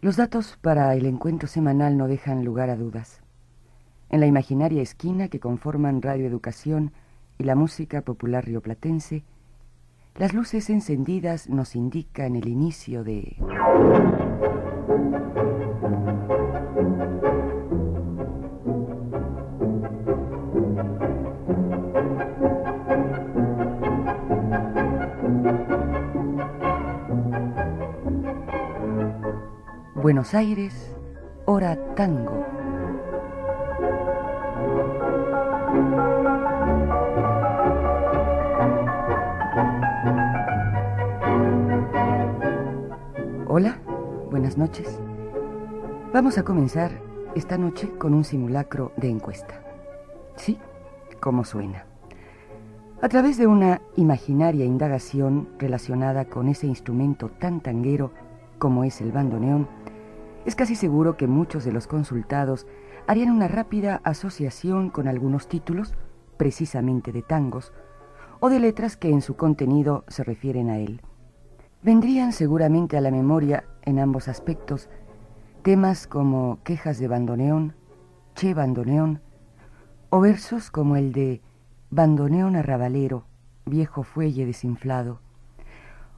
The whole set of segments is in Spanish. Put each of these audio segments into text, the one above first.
Los datos para el encuentro semanal no dejan lugar a dudas. En la imaginaria esquina que conforman Radio Educación y la música popular rioplatense, las luces encendidas nos indican el inicio de... Buenos Aires, hora tango. Hola, buenas noches. Vamos a comenzar esta noche con un simulacro de encuesta. Sí, como suena. A través de una imaginaria indagación relacionada con ese instrumento tan tanguero como es el bandoneón, es casi seguro que muchos de los consultados harían una rápida asociación con algunos títulos, precisamente de tangos, o de letras que en su contenido se refieren a él. Vendrían seguramente a la memoria, en ambos aspectos, temas como quejas de bandoneón, che bandoneón, o versos como el de bandoneón arrabalero, viejo fuelle desinflado,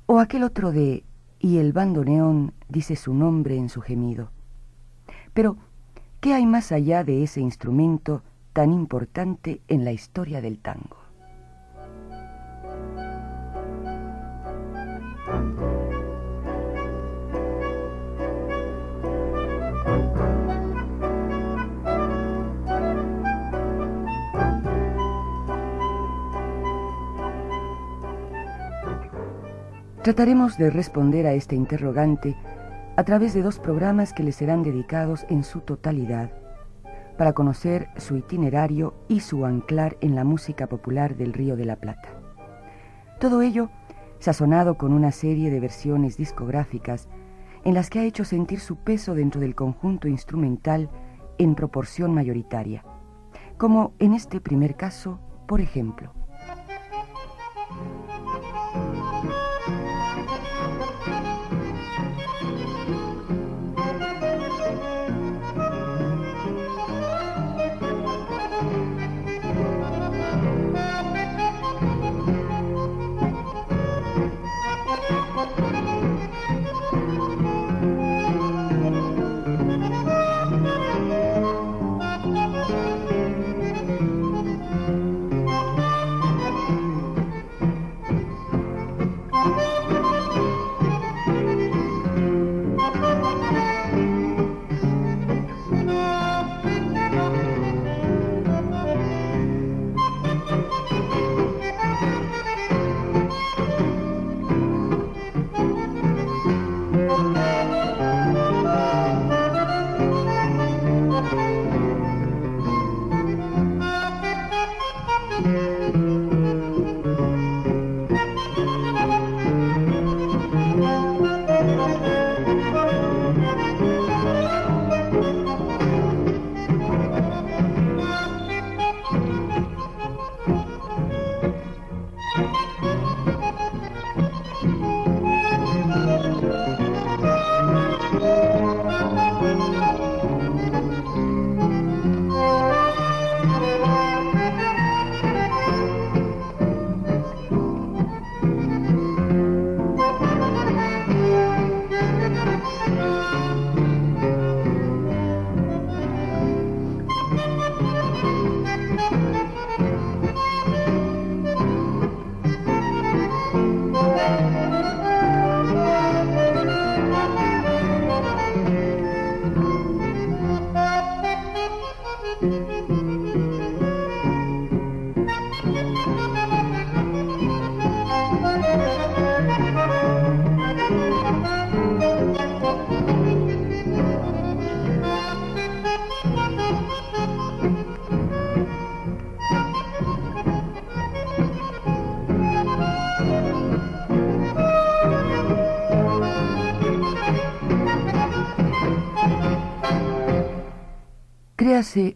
o aquel otro de y el bandoneón dice su nombre en su gemido. Pero, ¿qué hay más allá de ese instrumento tan importante en la historia del tango? Trataremos de responder a este interrogante a través de dos programas que le serán dedicados en su totalidad para conocer su itinerario y su anclar en la música popular del Río de la Plata. Todo ello sazonado con una serie de versiones discográficas en las que ha hecho sentir su peso dentro del conjunto instrumental en proporción mayoritaria, como en este primer caso, por ejemplo.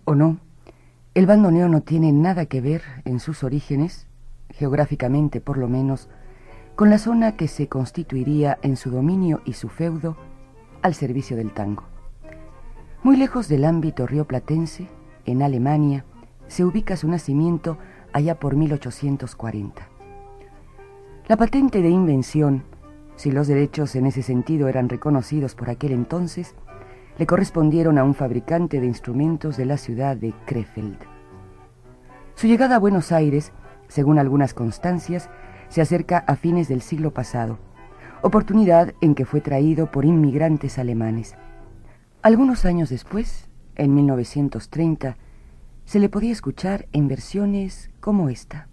O no, el bandoneo no tiene nada que ver en sus orígenes, geográficamente por lo menos, con la zona que se constituiría en su dominio y su feudo al servicio del tango. Muy lejos del ámbito rioplatense, en Alemania, se ubica su nacimiento allá por 1840. La patente de invención, si los derechos en ese sentido eran reconocidos por aquel entonces, le correspondieron a un fabricante de instrumentos de la ciudad de Krefeld. Su llegada a Buenos Aires, según algunas constancias, se acerca a fines del siglo pasado, oportunidad en que fue traído por inmigrantes alemanes. Algunos años después, en 1930, se le podía escuchar en versiones como esta.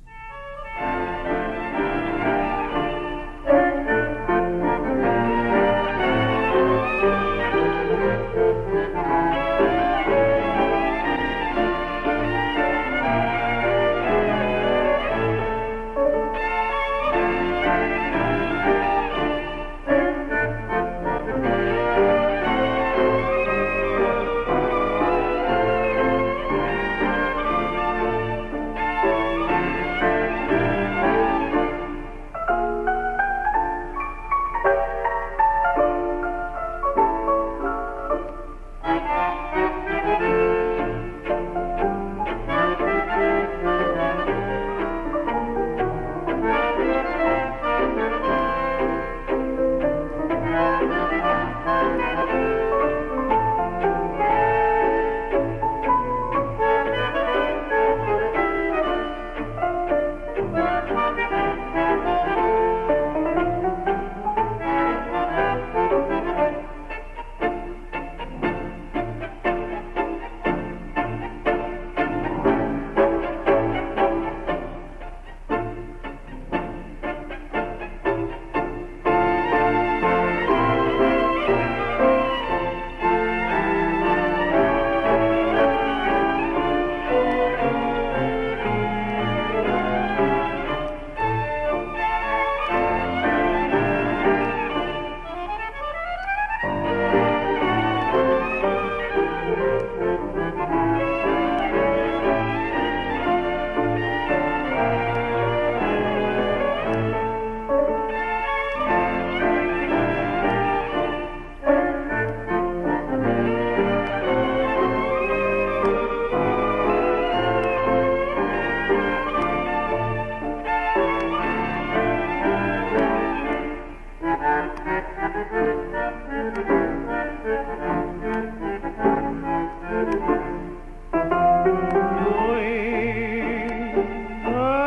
Fui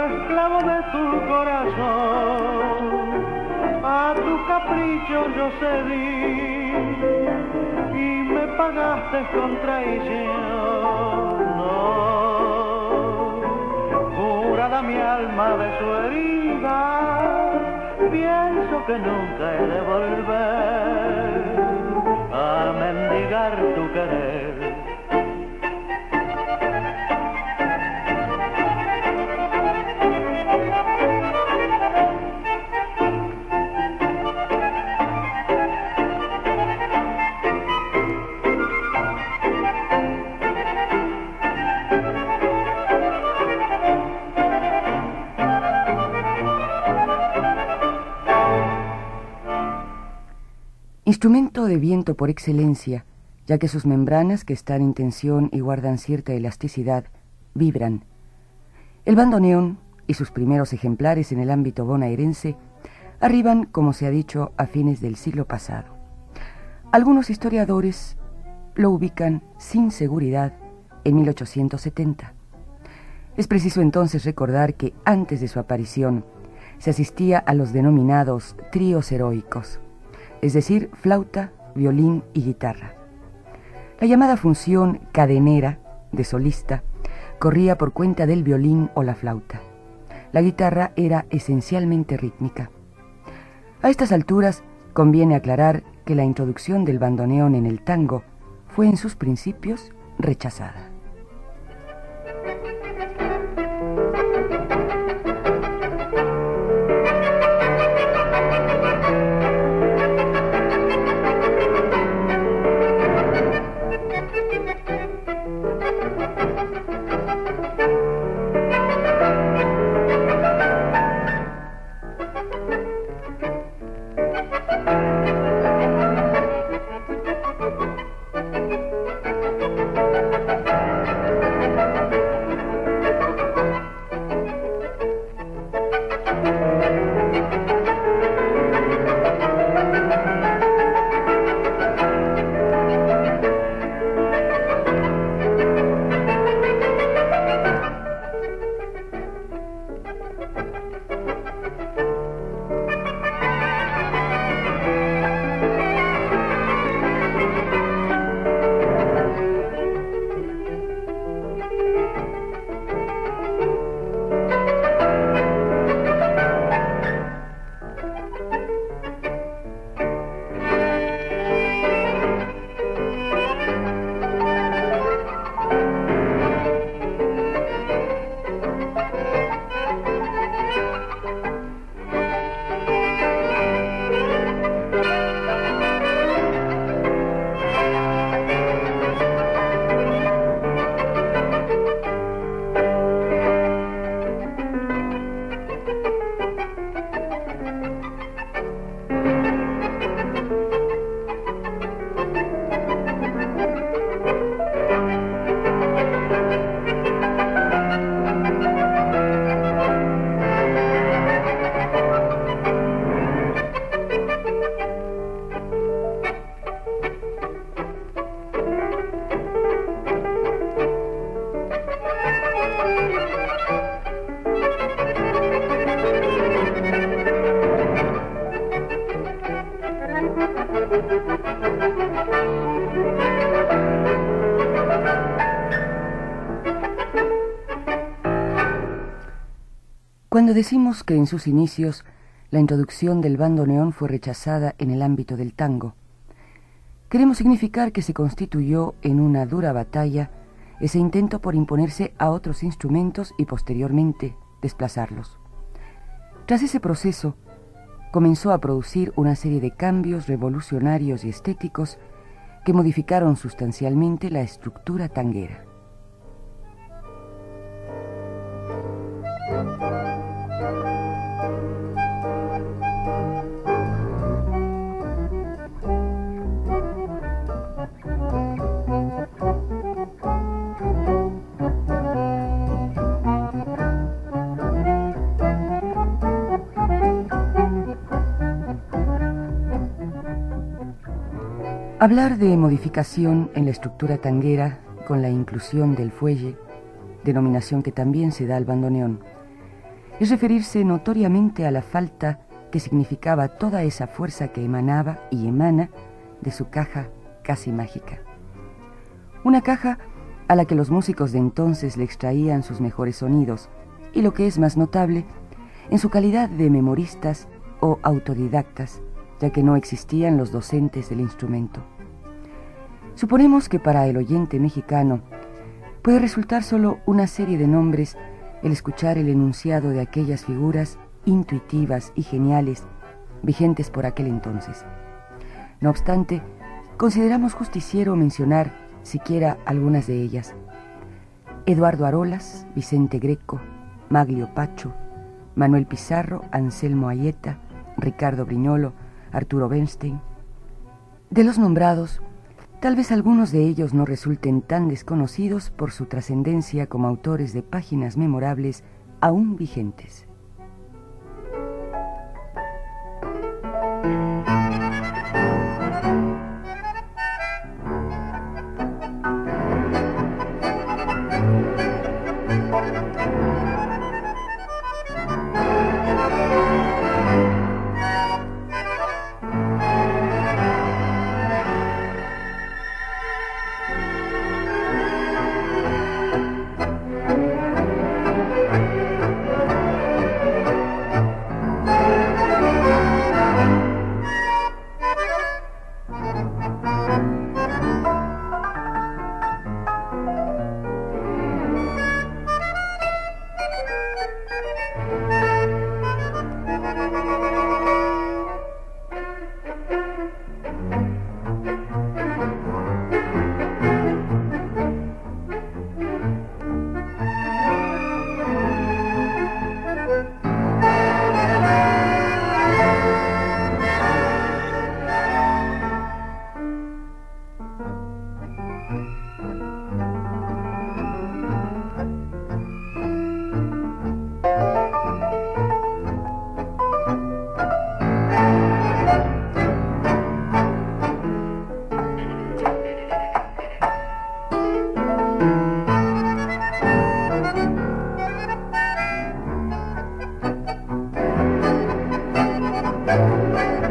esclavo de tu corazón, a tu capricho yo sedí y me pagaste con traición, oh, jurada mi alma de su herida que nunca he de volver a mendigar tu querer. Instrumento de viento por excelencia, ya que sus membranas, que están en tensión y guardan cierta elasticidad, vibran. El bandoneón y sus primeros ejemplares en el ámbito bonaerense arriban, como se ha dicho, a fines del siglo pasado. Algunos historiadores lo ubican sin seguridad en 1870. Es preciso entonces recordar que antes de su aparición se asistía a los denominados tríos heroicos es decir, flauta, violín y guitarra. La llamada función cadenera de solista corría por cuenta del violín o la flauta. La guitarra era esencialmente rítmica. A estas alturas conviene aclarar que la introducción del bandoneón en el tango fue en sus principios rechazada. Decimos que en sus inicios la introducción del bandoneón fue rechazada en el ámbito del tango, queremos significar que se constituyó en una dura batalla ese intento por imponerse a otros instrumentos y posteriormente desplazarlos. Tras ese proceso, comenzó a producir una serie de cambios revolucionarios y estéticos que modificaron sustancialmente la estructura tanguera. Hablar de modificación en la estructura tanguera con la inclusión del fuelle, denominación que también se da al bandoneón, es referirse notoriamente a la falta que significaba toda esa fuerza que emanaba y emana de su caja casi mágica. Una caja a la que los músicos de entonces le extraían sus mejores sonidos y lo que es más notable, en su calidad de memoristas o autodidactas, ya que no existían los docentes del instrumento. Suponemos que para el oyente mexicano puede resultar solo una serie de nombres el escuchar el enunciado de aquellas figuras intuitivas y geniales vigentes por aquel entonces. No obstante, consideramos justiciero mencionar siquiera algunas de ellas. Eduardo Arolas, Vicente Greco, Maglio Pacho, Manuel Pizarro, Anselmo Ayeta, Ricardo Briñolo, Arturo Bernstein. De los nombrados, Tal vez algunos de ellos no resulten tan desconocidos por su trascendencia como autores de páginas memorables aún vigentes. Música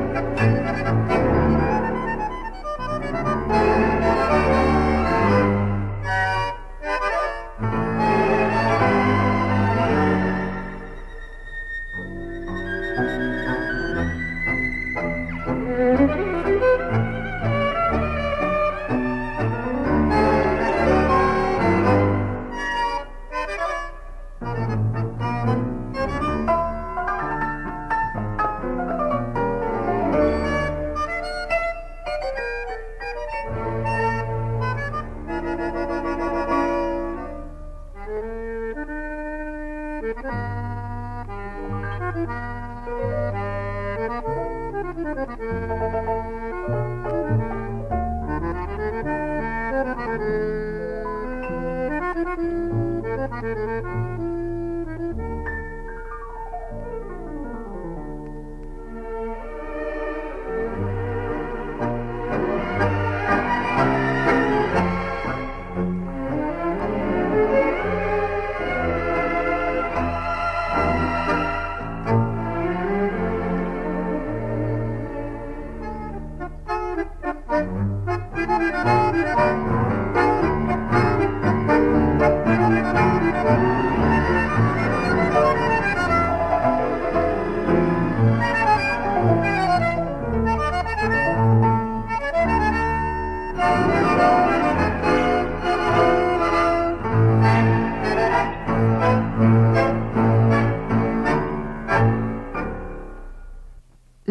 Müzik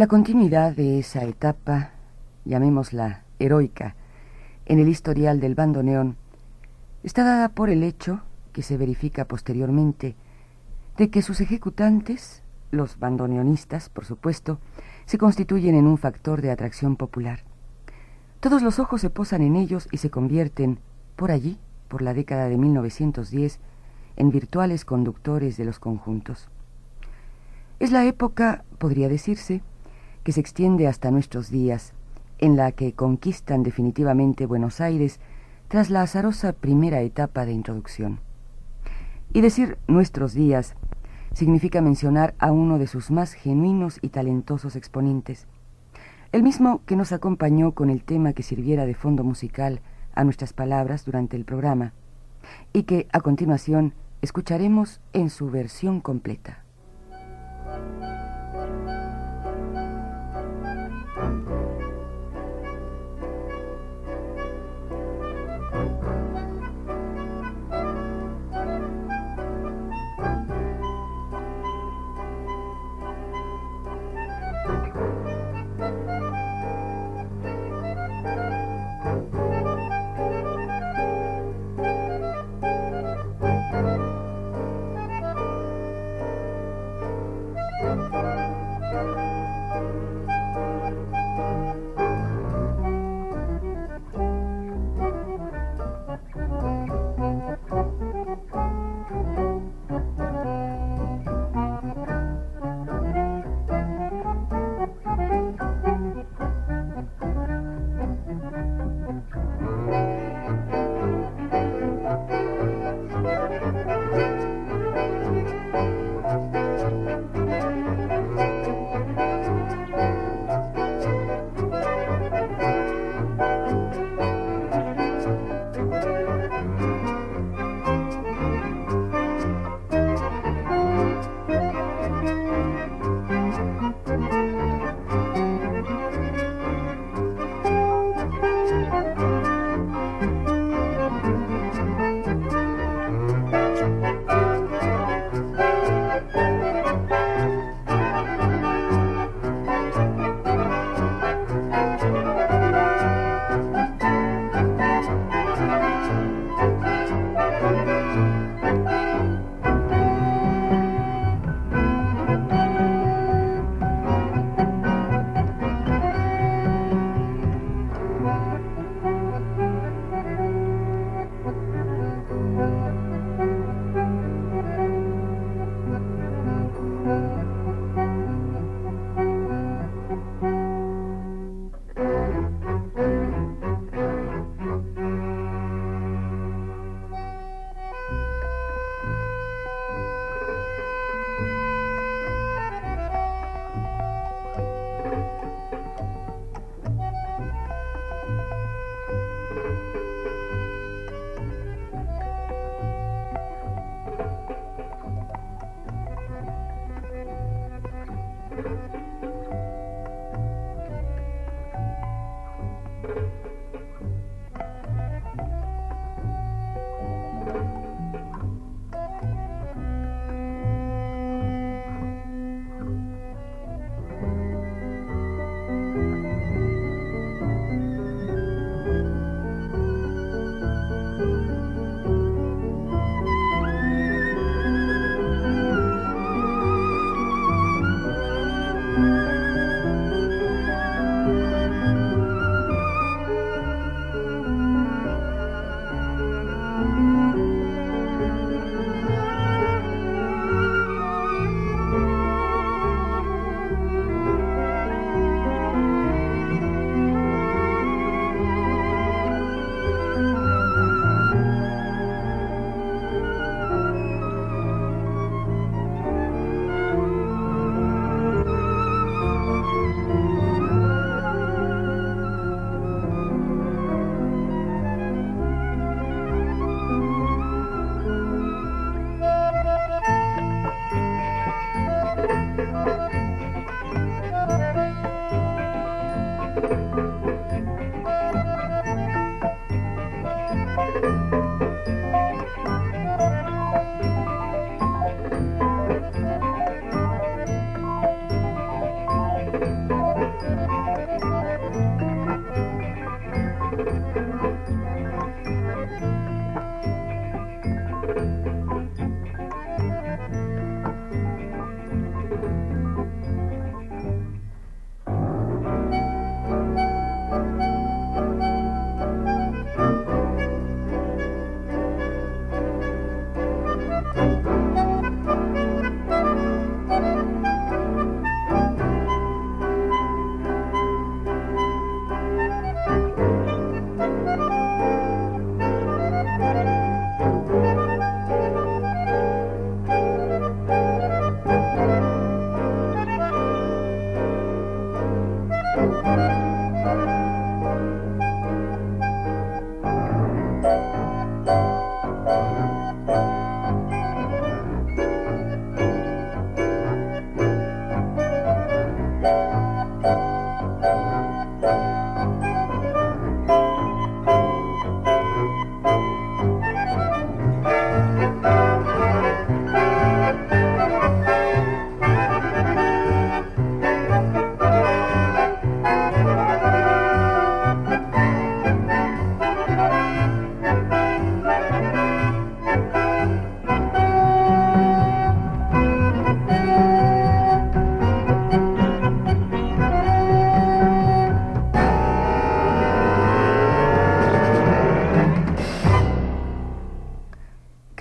La continuidad de esa etapa, llamémosla heroica, en el historial del bandoneón, está dada por el hecho, que se verifica posteriormente, de que sus ejecutantes, los bandoneonistas, por supuesto, se constituyen en un factor de atracción popular. Todos los ojos se posan en ellos y se convierten, por allí, por la década de 1910, en virtuales conductores de los conjuntos. Es la época, podría decirse, que se extiende hasta nuestros días, en la que conquistan definitivamente Buenos Aires tras la azarosa primera etapa de introducción. Y decir nuestros días significa mencionar a uno de sus más genuinos y talentosos exponentes, el mismo que nos acompañó con el tema que sirviera de fondo musical a nuestras palabras durante el programa, y que a continuación escucharemos en su versión completa.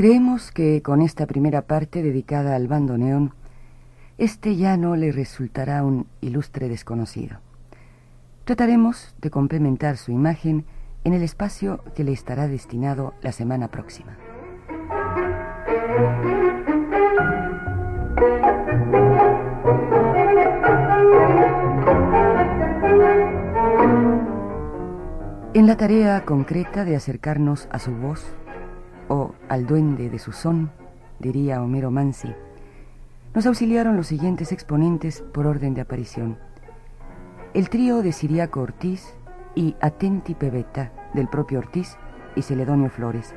Creemos que con esta primera parte dedicada al bandoneón, este ya no le resultará un ilustre desconocido. Trataremos de complementar su imagen en el espacio que le estará destinado la semana próxima. En la tarea concreta de acercarnos a su voz, o al duende de su son, diría Homero Mansi, nos auxiliaron los siguientes exponentes por orden de aparición. El trío de Siriaco Ortiz y Atenti Pebeta del propio Ortiz y Celedonio Flores.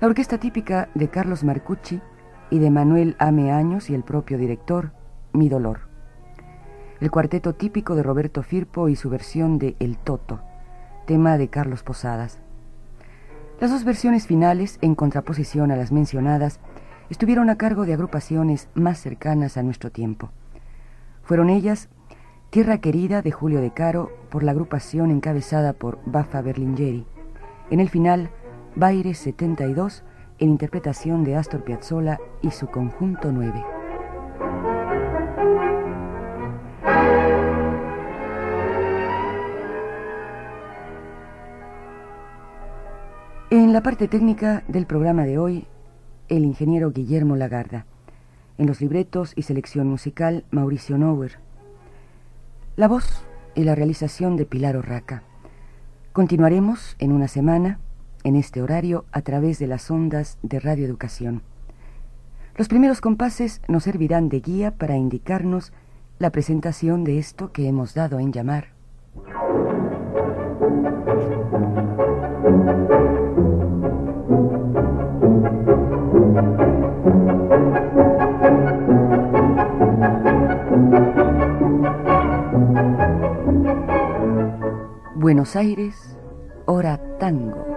La orquesta típica de Carlos Marcucci y de Manuel Ame Años y el propio director, Mi Dolor. El cuarteto típico de Roberto Firpo y su versión de El Toto tema de Carlos Posadas. Las dos versiones finales, en contraposición a las mencionadas, estuvieron a cargo de agrupaciones más cercanas a nuestro tiempo. Fueron ellas Tierra Querida de Julio de Caro por la agrupación encabezada por Bafa Berlingeri. En el final, Baire 72 en interpretación de Astor Piazzolla y su conjunto 9. La parte técnica del programa de hoy, el ingeniero Guillermo Lagarda. En los libretos y selección musical, Mauricio Nauer. La voz y la realización de Pilar Orraca. Continuaremos en una semana, en este horario, a través de las ondas de Radio Educación. Los primeros compases nos servirán de guía para indicarnos la presentación de esto que hemos dado en llamar. Buenos Aires, hora tango.